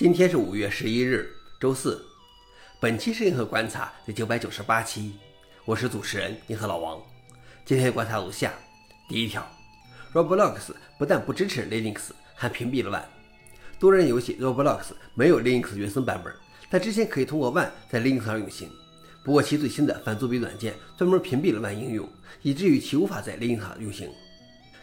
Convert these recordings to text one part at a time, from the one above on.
今天是五月十一日，周四。本期是银河观察第九百九十八期，我是主持人银河老王。今天观察如下：第一条，Roblox 不但不支持 Linux，还屏蔽了 Wine。多人游戏 Roblox 没有 Linux 原生版本，但之前可以通过 Wine 在 Linux 上运行。不过其最新的反作弊软件专门屏蔽了 Wine 应用，以至于其无法在 Linux 上运行。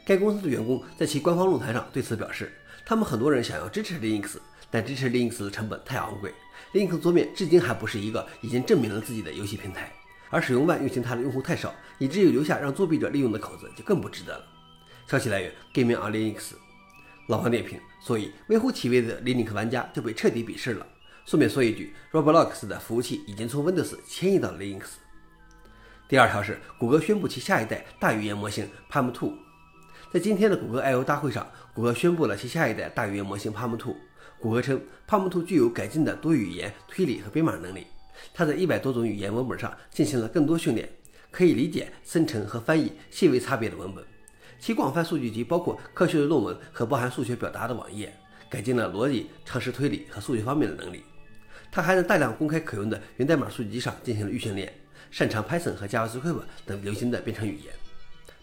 该公司的员工在其官方论坛上对此表示，他们很多人想要支持 Linux。但支持 Linux 的成本太昂贵，Linux 桌面至今还不是一个已经证明了自己的游戏平台，而使用 Wine 运行它的用户太少，以至于留下让作弊者利用的口子就更不值得了。消息来源：Gaming on Linux。老王点评：所以微乎其微的 Linux 玩家就被彻底鄙视了。顺便说一句，Roblox 的服务器已经从 Windows 迁移到了 Linux。第二条是，谷歌宣布其下一代大语言模型 Palm 2。在今天的谷歌 I/O 大会上，谷歌宣布了其下一代大语言模型 Palm 2。谷歌称，Palm 2具有改进的多语言推理和编码能力。它在一百多种语言文本上进行了更多训练，可以理解、生成和翻译细微差别的文本。其广泛数据集包括科学的论文和包含数学表达的网页，改进了逻辑、常识推理和数学方面的能力。它还在大量公开可用的源代码数据集上进行了预训练，擅长 Python 和 JavaScript 等流行的编程语言。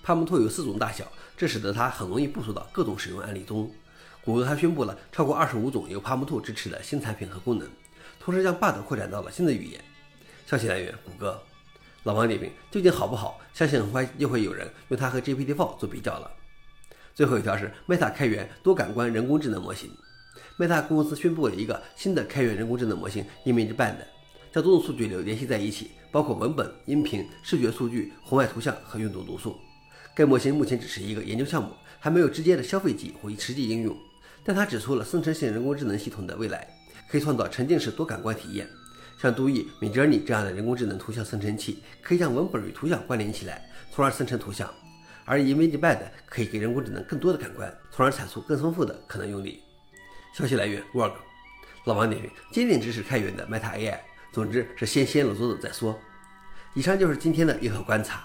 Palm 2有四种大小，这使得它很容易部署到各种使用案例中。谷歌还宣布了超过二十五种由 Palm 2支持的新产品和功能，同时将 Bard 扩展到了新的语言。消息来源：谷歌。老王点评：究竟好不好？相信很快又会有人用它和 GPT-4 做比较了。最后一条是 Meta 开源多感官人工智能模型。Meta 公司宣布了一个新的开源人工智能模型 ImageBand，将多种数据流联系在一起，包括文本、音频、视觉数据、红外图像和运动读数。该模型目前只是一个研究项目，还没有直接的消费级或实际应用。但他指出了生成性人工智能系统的未来，可以创造沉浸式多感官体验。像杜易、Midjourney 这样的人工智能图像生成器，可以将文本与图像关联起来，从而生成图像；而 Image Bad 可以给人工智能更多的感官，从而产出更丰富的可能用例。消息来源：Work。老王点评：坚定支持开源的 Meta AI。总之是先掀了桌子再说。以上就是今天的硬核观察。